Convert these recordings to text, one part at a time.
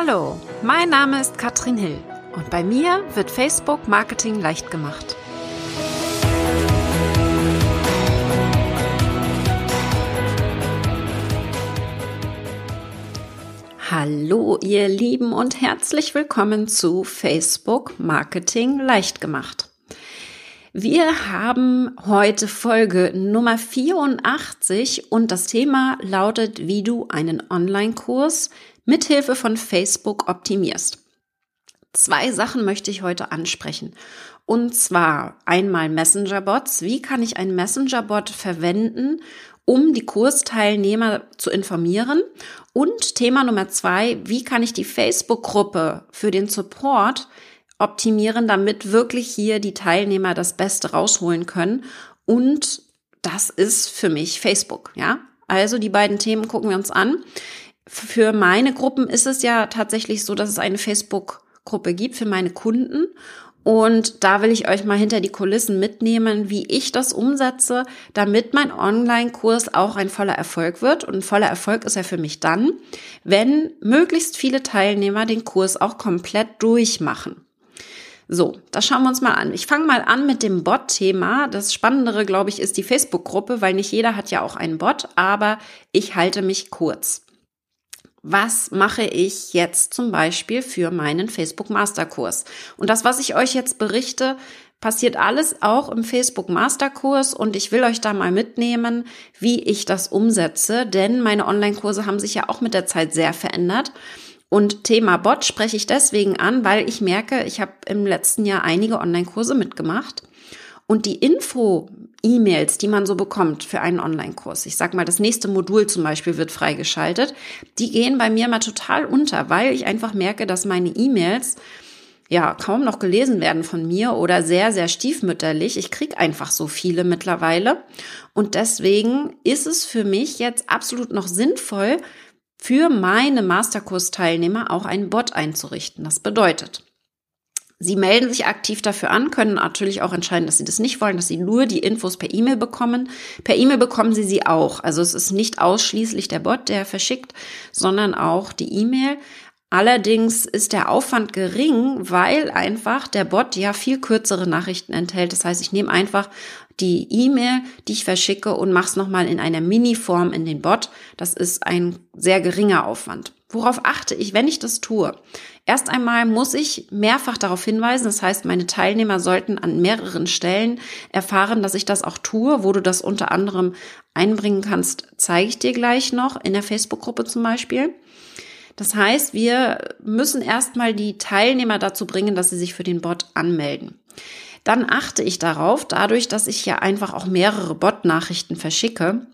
Hallo, mein Name ist Katrin Hill und bei mir wird Facebook Marketing leicht gemacht. Hallo, ihr Lieben und herzlich willkommen zu Facebook Marketing leicht gemacht. Wir haben heute Folge Nummer 84 und das Thema lautet, wie du einen Online-Kurs mithilfe von Facebook optimierst. Zwei Sachen möchte ich heute ansprechen. Und zwar einmal Messenger-Bots. Wie kann ich einen Messenger-Bot verwenden, um die Kursteilnehmer zu informieren? Und Thema Nummer zwei, wie kann ich die Facebook-Gruppe für den Support optimieren, damit wirklich hier die Teilnehmer das Beste rausholen können? Und das ist für mich Facebook, ja? Also die beiden Themen gucken wir uns an für meine Gruppen ist es ja tatsächlich so, dass es eine Facebook-Gruppe gibt für meine Kunden. Und da will ich euch mal hinter die Kulissen mitnehmen, wie ich das umsetze, damit mein Online-Kurs auch ein voller Erfolg wird. Und ein voller Erfolg ist er für mich dann, wenn möglichst viele Teilnehmer den Kurs auch komplett durchmachen. So, das schauen wir uns mal an. Ich fange mal an mit dem Bot-Thema. Das Spannendere, glaube ich, ist die Facebook-Gruppe, weil nicht jeder hat ja auch einen Bot, aber ich halte mich kurz was mache ich jetzt zum Beispiel für meinen Facebook Masterkurs? Und das, was ich euch jetzt berichte, passiert alles auch im Facebook Masterkurs und ich will euch da mal mitnehmen, wie ich das umsetze, denn meine Online-Kurse haben sich ja auch mit der Zeit sehr verändert. Und Thema Bot spreche ich deswegen an, weil ich merke, ich habe im letzten Jahr einige Online-Kurse mitgemacht und die Info-E-Mails, die man so bekommt für einen Online-Kurs, ich sag mal, das nächste Modul zum Beispiel wird freigeschaltet, die gehen bei mir mal total unter, weil ich einfach merke, dass meine E-Mails ja kaum noch gelesen werden von mir oder sehr, sehr stiefmütterlich. Ich krieg einfach so viele mittlerweile. Und deswegen ist es für mich jetzt absolut noch sinnvoll, für meine Masterkurs-Teilnehmer auch einen Bot einzurichten. Das bedeutet, Sie melden sich aktiv dafür an, können natürlich auch entscheiden, dass Sie das nicht wollen, dass Sie nur die Infos per E-Mail bekommen. Per E-Mail bekommen Sie sie auch. Also es ist nicht ausschließlich der Bot, der verschickt, sondern auch die E-Mail. Allerdings ist der Aufwand gering, weil einfach der Bot ja viel kürzere Nachrichten enthält. Das heißt, ich nehme einfach die E-Mail, die ich verschicke und mache es nochmal in einer Mini-Form in den Bot. Das ist ein sehr geringer Aufwand. Worauf achte ich, wenn ich das tue? Erst einmal muss ich mehrfach darauf hinweisen, das heißt, meine Teilnehmer sollten an mehreren Stellen erfahren, dass ich das auch tue. Wo du das unter anderem einbringen kannst, zeige ich dir gleich noch in der Facebook-Gruppe zum Beispiel. Das heißt, wir müssen erstmal die Teilnehmer dazu bringen, dass sie sich für den Bot anmelden. Dann achte ich darauf, dadurch, dass ich ja einfach auch mehrere Bot-Nachrichten verschicke,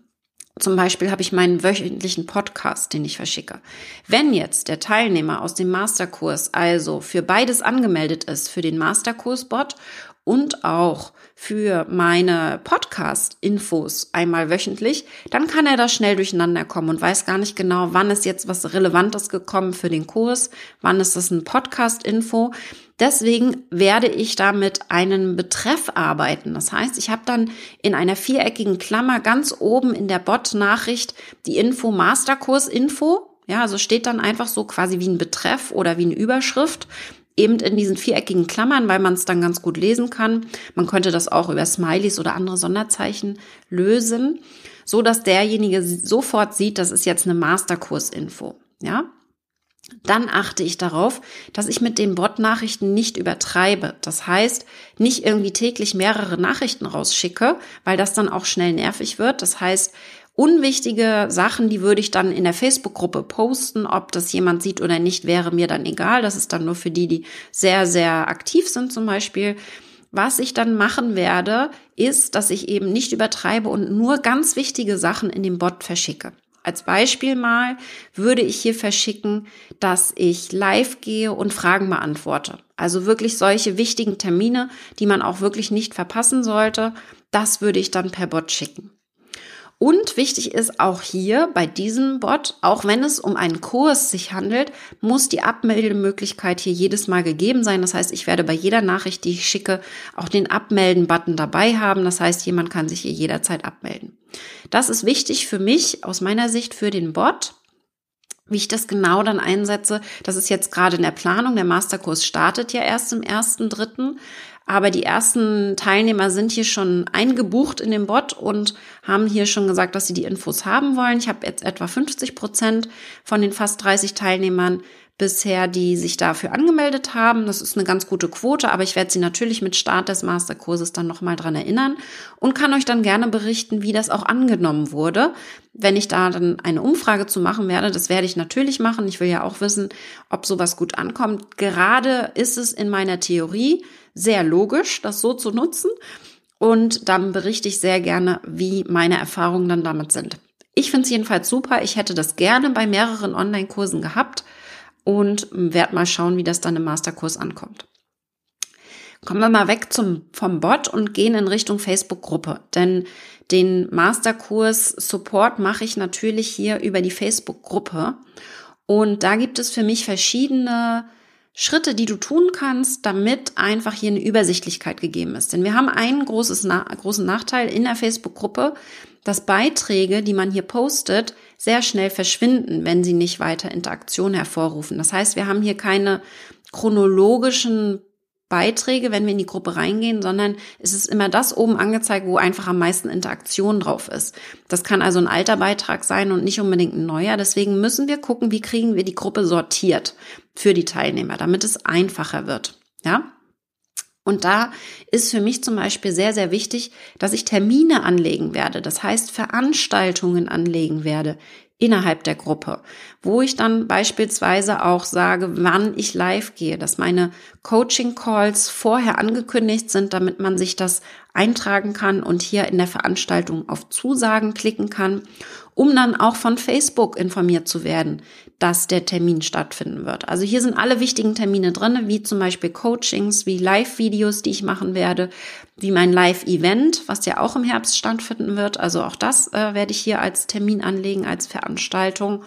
zum Beispiel habe ich meinen wöchentlichen Podcast, den ich verschicke. Wenn jetzt der Teilnehmer aus dem Masterkurs also für beides angemeldet ist, für den Masterkurs-Bot und auch für meine Podcast-Infos einmal wöchentlich, dann kann er da schnell durcheinander kommen und weiß gar nicht genau, wann ist jetzt was Relevantes gekommen für den Kurs, wann ist das ein Podcast-Info. Deswegen werde ich da mit einem Betreff arbeiten. Das heißt, ich habe dann in einer viereckigen Klammer ganz oben in der Bot-Nachricht die Info Masterkurs Info. Ja, also steht dann einfach so quasi wie ein Betreff oder wie eine Überschrift eben in diesen viereckigen Klammern, weil man es dann ganz gut lesen kann. Man könnte das auch über Smileys oder andere Sonderzeichen lösen, so dass derjenige sofort sieht, das ist jetzt eine Masterkurs-Info. Ja, dann achte ich darauf, dass ich mit den Bot-Nachrichten nicht übertreibe. Das heißt, nicht irgendwie täglich mehrere Nachrichten rausschicke, weil das dann auch schnell nervig wird. Das heißt, unwichtige Sachen, die würde ich dann in der Facebook-Gruppe posten. Ob das jemand sieht oder nicht, wäre mir dann egal. Das ist dann nur für die, die sehr, sehr aktiv sind zum Beispiel. Was ich dann machen werde, ist, dass ich eben nicht übertreibe und nur ganz wichtige Sachen in dem Bot verschicke. Als Beispiel mal würde ich hier verschicken, dass ich live gehe und Fragen beantworte. Also wirklich solche wichtigen Termine, die man auch wirklich nicht verpassen sollte. Das würde ich dann per Bot schicken. Und wichtig ist auch hier bei diesem Bot, auch wenn es um einen Kurs sich handelt, muss die Abmeldemöglichkeit hier jedes Mal gegeben sein. Das heißt, ich werde bei jeder Nachricht, die ich schicke, auch den Abmelden-Button dabei haben. Das heißt, jemand kann sich hier jederzeit abmelden. Das ist wichtig für mich aus meiner Sicht für den Bot. Wie ich das genau dann einsetze, das ist jetzt gerade in der Planung. Der Masterkurs startet ja erst im ersten dritten. Aber die ersten Teilnehmer sind hier schon eingebucht in den Bot und haben hier schon gesagt, dass sie die Infos haben wollen. Ich habe jetzt etwa 50 Prozent von den fast 30 Teilnehmern bisher, die sich dafür angemeldet haben. Das ist eine ganz gute Quote, aber ich werde Sie natürlich mit Start des Masterkurses dann nochmal dran erinnern und kann euch dann gerne berichten, wie das auch angenommen wurde. Wenn ich da dann eine Umfrage zu machen werde, das werde ich natürlich machen. Ich will ja auch wissen, ob sowas gut ankommt. Gerade ist es in meiner Theorie sehr logisch, das so zu nutzen. Und dann berichte ich sehr gerne, wie meine Erfahrungen dann damit sind. Ich finde es jedenfalls super. Ich hätte das gerne bei mehreren Online-Kursen gehabt und werde mal schauen, wie das dann im Masterkurs ankommt. Kommen wir mal weg zum, vom Bot und gehen in Richtung Facebook-Gruppe. Denn den Masterkurs Support mache ich natürlich hier über die Facebook-Gruppe. Und da gibt es für mich verschiedene Schritte, die du tun kannst, damit einfach hier eine Übersichtlichkeit gegeben ist. Denn wir haben einen großes, großen Nachteil in der Facebook-Gruppe, dass Beiträge, die man hier postet, sehr schnell verschwinden, wenn sie nicht weiter Interaktion hervorrufen. Das heißt, wir haben hier keine chronologischen Beiträge, wenn wir in die Gruppe reingehen, sondern es ist immer das oben angezeigt, wo einfach am meisten Interaktion drauf ist. Das kann also ein alter Beitrag sein und nicht unbedingt ein neuer. Deswegen müssen wir gucken, wie kriegen wir die Gruppe sortiert für die Teilnehmer, damit es einfacher wird. Ja? Und da ist für mich zum Beispiel sehr, sehr wichtig, dass ich Termine anlegen werde. Das heißt, Veranstaltungen anlegen werde innerhalb der Gruppe, wo ich dann beispielsweise auch sage, wann ich live gehe, dass meine Coaching Calls vorher angekündigt sind, damit man sich das eintragen kann und hier in der Veranstaltung auf Zusagen klicken kann, um dann auch von Facebook informiert zu werden, dass der Termin stattfinden wird. Also hier sind alle wichtigen Termine drin, wie zum Beispiel Coachings, wie Live-Videos, die ich machen werde, wie mein Live-Event, was ja auch im Herbst stattfinden wird. Also auch das äh, werde ich hier als Termin anlegen, als Veranstaltung.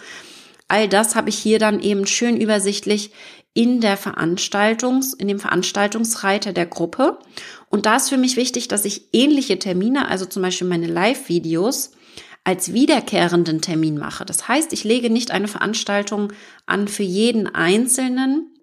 All das habe ich hier dann eben schön übersichtlich in der Veranstaltungs, in dem Veranstaltungsreiter der Gruppe. Und da ist für mich wichtig, dass ich ähnliche Termine, also zum Beispiel meine Live-Videos, als wiederkehrenden Termin mache. Das heißt, ich lege nicht eine Veranstaltung an für jeden einzelnen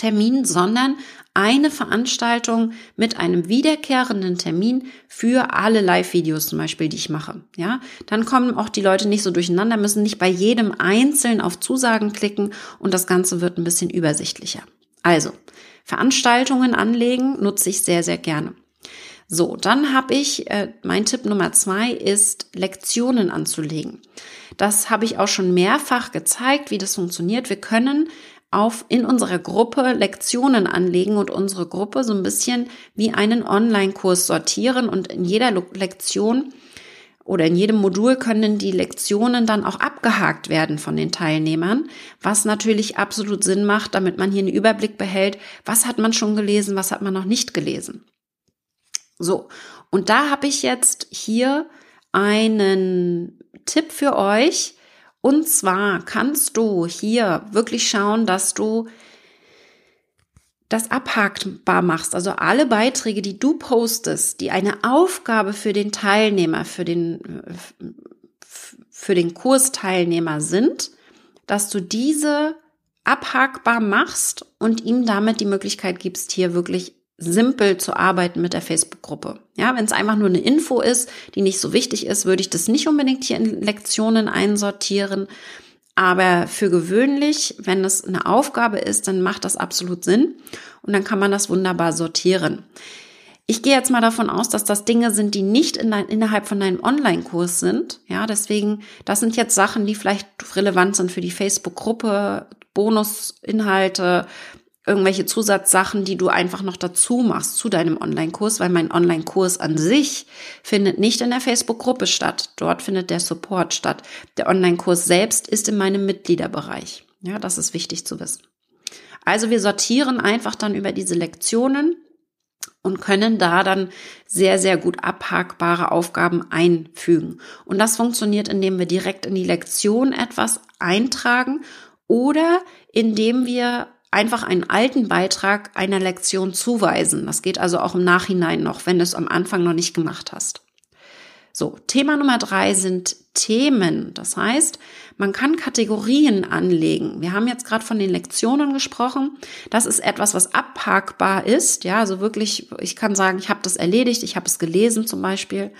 Termin, sondern eine Veranstaltung mit einem wiederkehrenden Termin für alle Live-Videos zum Beispiel, die ich mache. Ja, dann kommen auch die Leute nicht so durcheinander, müssen nicht bei jedem einzeln auf Zusagen klicken und das Ganze wird ein bisschen übersichtlicher. Also, Veranstaltungen anlegen nutze ich sehr, sehr gerne. So, dann habe ich, äh, mein Tipp Nummer zwei ist, Lektionen anzulegen. Das habe ich auch schon mehrfach gezeigt, wie das funktioniert. Wir können auf in unserer Gruppe Lektionen anlegen und unsere Gruppe so ein bisschen wie einen Online-Kurs sortieren und in jeder Lektion oder in jedem Modul können die Lektionen dann auch abgehakt werden von den Teilnehmern, was natürlich absolut Sinn macht, damit man hier einen Überblick behält, was hat man schon gelesen, was hat man noch nicht gelesen. So, und da habe ich jetzt hier einen Tipp für euch. Und zwar kannst du hier wirklich schauen, dass du das abhakbar machst. Also alle Beiträge, die du postest, die eine Aufgabe für den Teilnehmer, für den, für den Kursteilnehmer sind, dass du diese abhakbar machst und ihm damit die Möglichkeit gibst, hier wirklich simpel zu arbeiten mit der Facebook-Gruppe. Ja, wenn es einfach nur eine Info ist, die nicht so wichtig ist, würde ich das nicht unbedingt hier in Lektionen einsortieren. Aber für gewöhnlich, wenn es eine Aufgabe ist, dann macht das absolut Sinn und dann kann man das wunderbar sortieren. Ich gehe jetzt mal davon aus, dass das Dinge sind, die nicht in dein, innerhalb von deinem Online-Kurs sind. Ja, deswegen, das sind jetzt Sachen, die vielleicht relevant sind für die Facebook-Gruppe, Bonusinhalte, irgendwelche Zusatzsachen, die du einfach noch dazu machst zu deinem Online-Kurs, weil mein Online-Kurs an sich findet nicht in der Facebook-Gruppe statt. Dort findet der Support statt. Der Online-Kurs selbst ist in meinem Mitgliederbereich. Ja, das ist wichtig zu wissen. Also wir sortieren einfach dann über diese Lektionen und können da dann sehr, sehr gut abhakbare Aufgaben einfügen. Und das funktioniert, indem wir direkt in die Lektion etwas eintragen oder indem wir einfach einen alten Beitrag einer Lektion zuweisen. Das geht also auch im Nachhinein noch, wenn du es am Anfang noch nicht gemacht hast. So, Thema Nummer drei sind Themen. Das heißt, man kann Kategorien anlegen. Wir haben jetzt gerade von den Lektionen gesprochen. Das ist etwas, was abhakbar ist. Ja, also wirklich, ich kann sagen, ich habe das erledigt, ich habe es gelesen zum Beispiel.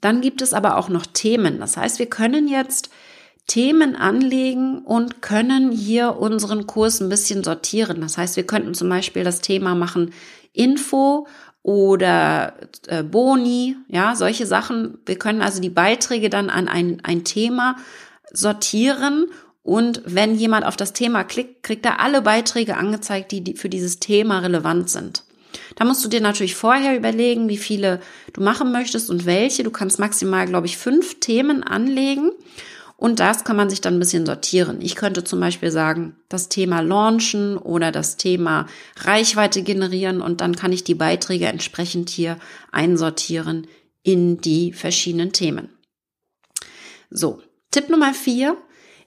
Dann gibt es aber auch noch Themen. Das heißt, wir können jetzt Themen anlegen und können hier unseren Kurs ein bisschen sortieren. Das heißt, wir könnten zum Beispiel das Thema machen Info oder äh, Boni, ja, solche Sachen. Wir können also die Beiträge dann an ein, ein Thema sortieren und wenn jemand auf das Thema klickt, kriegt er alle Beiträge angezeigt, die für dieses Thema relevant sind. Da musst du dir natürlich vorher überlegen, wie viele du machen möchtest und welche. Du kannst maximal, glaube ich, fünf Themen anlegen und das kann man sich dann ein bisschen sortieren. Ich könnte zum Beispiel sagen, das Thema Launchen oder das Thema Reichweite generieren und dann kann ich die Beiträge entsprechend hier einsortieren in die verschiedenen Themen. So, Tipp Nummer vier.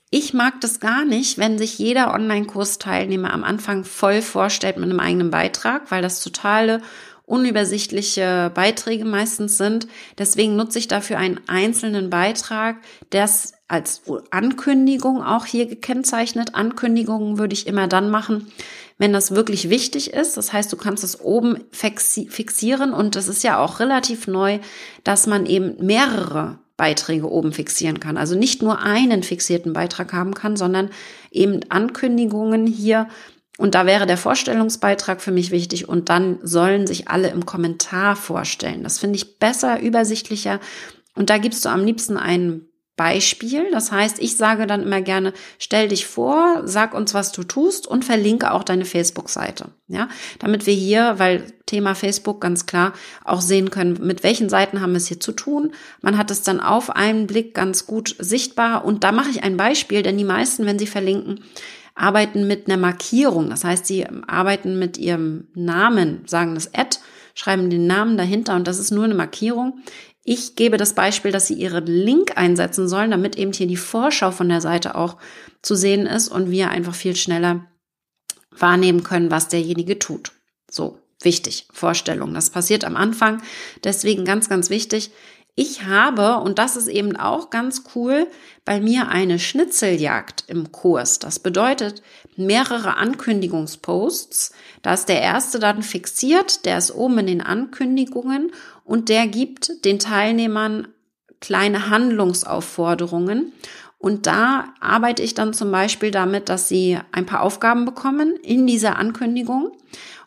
Ich mag das gar nicht, wenn sich jeder Online-Kursteilnehmer am Anfang voll vorstellt mit einem eigenen Beitrag, weil das totale unübersichtliche Beiträge meistens sind. Deswegen nutze ich dafür einen einzelnen Beitrag, das als Ankündigung auch hier gekennzeichnet. Ankündigungen würde ich immer dann machen, wenn das wirklich wichtig ist. Das heißt, du kannst es oben fixieren und es ist ja auch relativ neu, dass man eben mehrere Beiträge oben fixieren kann. Also nicht nur einen fixierten Beitrag haben kann, sondern eben Ankündigungen hier und da wäre der Vorstellungsbeitrag für mich wichtig und dann sollen sich alle im Kommentar vorstellen. Das finde ich besser, übersichtlicher. Und da gibst du am liebsten ein Beispiel. Das heißt, ich sage dann immer gerne, stell dich vor, sag uns, was du tust und verlinke auch deine Facebook-Seite. Ja, damit wir hier, weil Thema Facebook ganz klar auch sehen können, mit welchen Seiten haben wir es hier zu tun. Man hat es dann auf einen Blick ganz gut sichtbar und da mache ich ein Beispiel, denn die meisten, wenn sie verlinken, arbeiten mit einer Markierung. Das heißt, sie arbeiten mit ihrem Namen, sagen das Ad, schreiben den Namen dahinter und das ist nur eine Markierung. Ich gebe das Beispiel, dass Sie Ihren Link einsetzen sollen, damit eben hier die Vorschau von der Seite auch zu sehen ist und wir einfach viel schneller wahrnehmen können, was derjenige tut. So, wichtig, Vorstellung. Das passiert am Anfang. Deswegen ganz, ganz wichtig, ich habe, und das ist eben auch ganz cool, bei mir eine Schnitzeljagd im Kurs. Das bedeutet mehrere Ankündigungsposts. Da ist der erste dann fixiert, der ist oben in den Ankündigungen und der gibt den Teilnehmern kleine Handlungsaufforderungen. Und da arbeite ich dann zum Beispiel damit, dass sie ein paar Aufgaben bekommen in dieser Ankündigung.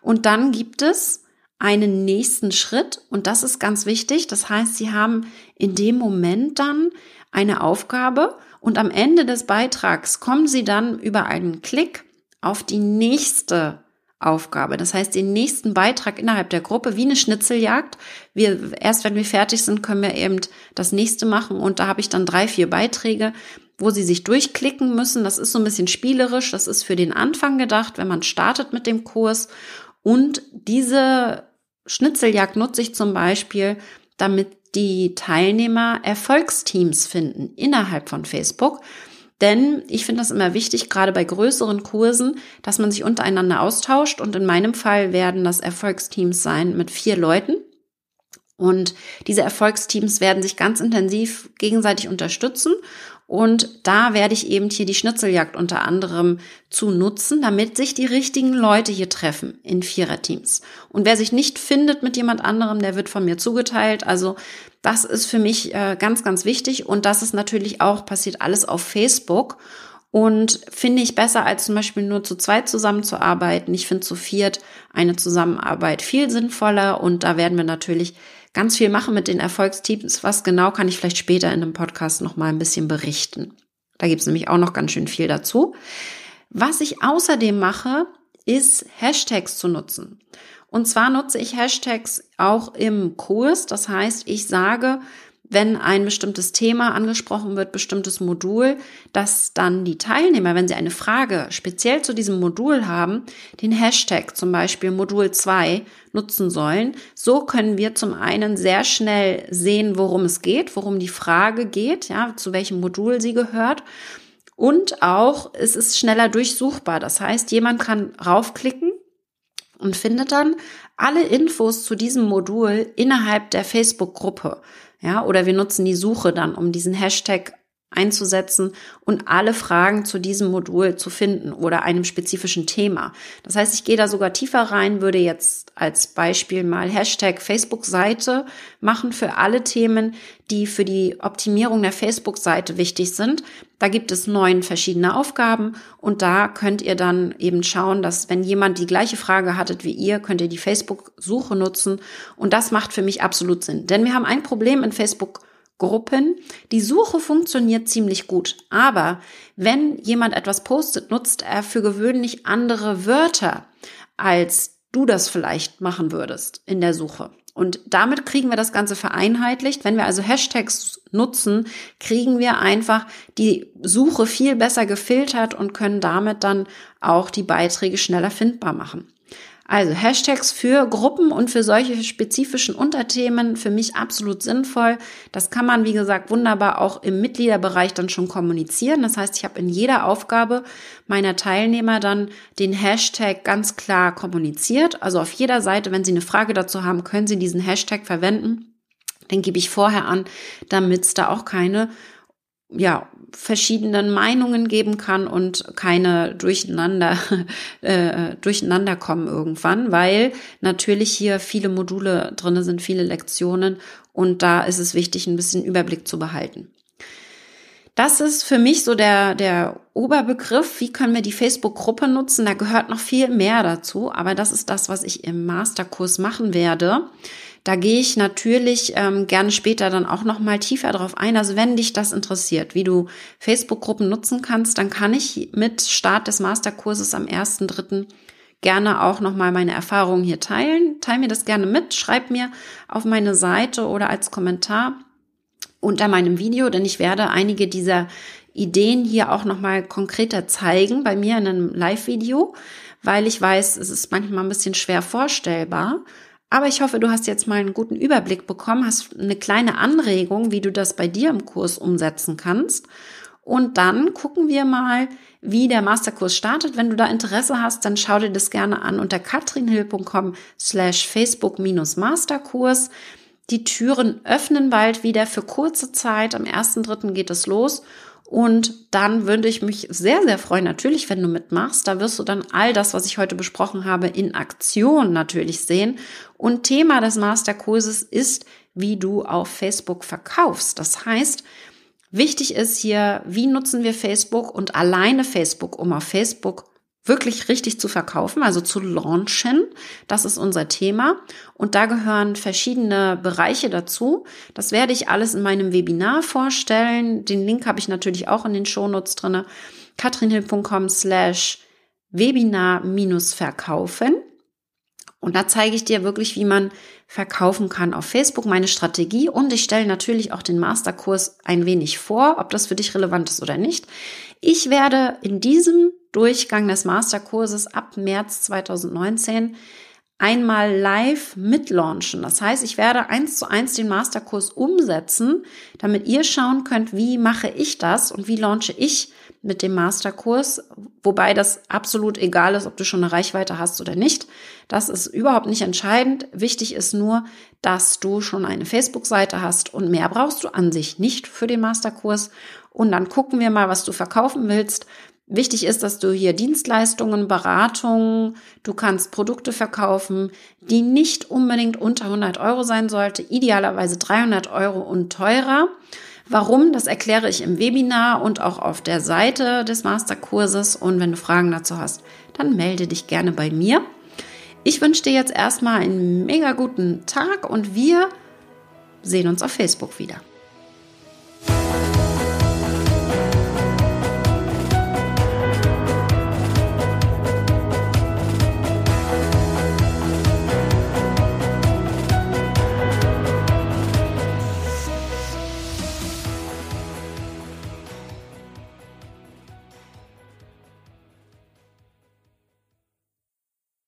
Und dann gibt es einen nächsten Schritt und das ist ganz wichtig. Das heißt, Sie haben in dem Moment dann eine Aufgabe und am Ende des Beitrags kommen Sie dann über einen Klick auf die nächste Aufgabe. Das heißt, den nächsten Beitrag innerhalb der Gruppe, wie eine Schnitzeljagd. Wir, erst wenn wir fertig sind, können wir eben das nächste machen. Und da habe ich dann drei, vier Beiträge, wo Sie sich durchklicken müssen. Das ist so ein bisschen spielerisch. Das ist für den Anfang gedacht, wenn man startet mit dem Kurs. Und diese Schnitzeljagd nutze ich zum Beispiel, damit die Teilnehmer Erfolgsteams finden innerhalb von Facebook. Denn ich finde das immer wichtig, gerade bei größeren Kursen, dass man sich untereinander austauscht. Und in meinem Fall werden das Erfolgsteams sein mit vier Leuten. Und diese Erfolgsteams werden sich ganz intensiv gegenseitig unterstützen. Und da werde ich eben hier die Schnitzeljagd unter anderem zu nutzen, damit sich die richtigen Leute hier treffen in Viererteams. Und wer sich nicht findet mit jemand anderem, der wird von mir zugeteilt. Also das ist für mich äh, ganz, ganz wichtig. Und das ist natürlich auch passiert alles auf Facebook. Und finde ich besser, als zum Beispiel nur zu zweit zusammenzuarbeiten. Ich finde zu viert eine Zusammenarbeit viel sinnvoller. Und da werden wir natürlich ganz viel machen mit den Erfolgsteams. Was genau kann ich vielleicht später in einem Podcast noch mal ein bisschen berichten. Da gibt es nämlich auch noch ganz schön viel dazu. Was ich außerdem mache, ist Hashtags zu nutzen. Und zwar nutze ich Hashtags auch im Kurs. Das heißt, ich sage, wenn ein bestimmtes Thema angesprochen wird, bestimmtes Modul, dass dann die Teilnehmer, wenn sie eine Frage speziell zu diesem Modul haben, den Hashtag zum Beispiel Modul 2 nutzen sollen. So können wir zum einen sehr schnell sehen, worum es geht, worum die Frage geht, ja, zu welchem Modul sie gehört. Und auch, es ist schneller durchsuchbar. Das heißt, jemand kann raufklicken und findet dann alle Infos zu diesem Modul innerhalb der Facebook-Gruppe. Ja, oder wir nutzen die Suche dann, um diesen Hashtag einzusetzen und alle Fragen zu diesem Modul zu finden oder einem spezifischen Thema. Das heißt, ich gehe da sogar tiefer rein, würde jetzt als Beispiel mal Hashtag Facebook-Seite machen für alle Themen, die für die Optimierung der Facebook-Seite wichtig sind. Da gibt es neun verschiedene Aufgaben und da könnt ihr dann eben schauen, dass wenn jemand die gleiche Frage hattet wie ihr, könnt ihr die Facebook-Suche nutzen und das macht für mich absolut Sinn. Denn wir haben ein Problem in Facebook Gruppen. Die Suche funktioniert ziemlich gut, aber wenn jemand etwas postet, nutzt er für gewöhnlich andere Wörter, als du das vielleicht machen würdest in der Suche. Und damit kriegen wir das Ganze vereinheitlicht. Wenn wir also Hashtags nutzen, kriegen wir einfach die Suche viel besser gefiltert und können damit dann auch die Beiträge schneller findbar machen. Also Hashtags für Gruppen und für solche spezifischen Unterthemen für mich absolut sinnvoll. Das kann man, wie gesagt, wunderbar auch im Mitgliederbereich dann schon kommunizieren. Das heißt, ich habe in jeder Aufgabe meiner Teilnehmer dann den Hashtag ganz klar kommuniziert. Also auf jeder Seite, wenn Sie eine Frage dazu haben, können Sie diesen Hashtag verwenden. Den gebe ich vorher an, damit es da auch keine ja, verschiedenen Meinungen geben kann und keine durcheinander, äh, durcheinander kommen irgendwann, weil natürlich hier viele Module drinne sind, viele Lektionen und da ist es wichtig, ein bisschen Überblick zu behalten. Das ist für mich so der, der Oberbegriff. Wie können wir die Facebook-Gruppe nutzen? Da gehört noch viel mehr dazu, aber das ist das, was ich im Masterkurs machen werde. Da gehe ich natürlich ähm, gerne später dann auch noch mal tiefer drauf ein. Also wenn dich das interessiert, wie du Facebook-Gruppen nutzen kannst, dann kann ich mit Start des Masterkurses am 1.3. gerne auch noch mal meine Erfahrungen hier teilen. Teil mir das gerne mit, schreib mir auf meine Seite oder als Kommentar unter meinem Video, denn ich werde einige dieser Ideen hier auch noch mal konkreter zeigen bei mir in einem Live-Video, weil ich weiß, es ist manchmal ein bisschen schwer vorstellbar. Aber ich hoffe, du hast jetzt mal einen guten Überblick bekommen, hast eine kleine Anregung, wie du das bei dir im Kurs umsetzen kannst. Und dann gucken wir mal, wie der Masterkurs startet. Wenn du da Interesse hast, dann schau dir das gerne an unter katrinhill.com slash Facebook-Masterkurs. Die Türen öffnen bald wieder für kurze Zeit. Am 1.3. geht es los. Und dann würde ich mich sehr, sehr freuen, natürlich, wenn du mitmachst. Da wirst du dann all das, was ich heute besprochen habe, in Aktion natürlich sehen. Und Thema des Masterkurses ist, wie du auf Facebook verkaufst. Das heißt, wichtig ist hier, wie nutzen wir Facebook und alleine Facebook, um auf Facebook wirklich richtig zu verkaufen, also zu launchen. Das ist unser Thema. Und da gehören verschiedene Bereiche dazu. Das werde ich alles in meinem Webinar vorstellen. Den Link habe ich natürlich auch in den Shownotes drinne. katrinhill.com slash Webinar-Verkaufen. Und da zeige ich dir wirklich, wie man verkaufen kann auf Facebook, meine Strategie. Und ich stelle natürlich auch den Masterkurs ein wenig vor, ob das für dich relevant ist oder nicht. Ich werde in diesem Durchgang des Masterkurses ab März 2019 einmal live mitlaunchen. Das heißt, ich werde eins zu eins den Masterkurs umsetzen, damit ihr schauen könnt, wie mache ich das und wie launche ich mit dem Masterkurs, wobei das absolut egal ist, ob du schon eine Reichweite hast oder nicht. Das ist überhaupt nicht entscheidend. Wichtig ist nur, dass du schon eine Facebook-Seite hast und mehr brauchst du an sich nicht für den Masterkurs. Und dann gucken wir mal, was du verkaufen willst. Wichtig ist, dass du hier Dienstleistungen, Beratungen, du kannst Produkte verkaufen, die nicht unbedingt unter 100 Euro sein sollte, idealerweise 300 Euro und teurer. Warum, das erkläre ich im Webinar und auch auf der Seite des Masterkurses. Und wenn du Fragen dazu hast, dann melde dich gerne bei mir. Ich wünsche dir jetzt erstmal einen mega guten Tag und wir sehen uns auf Facebook wieder.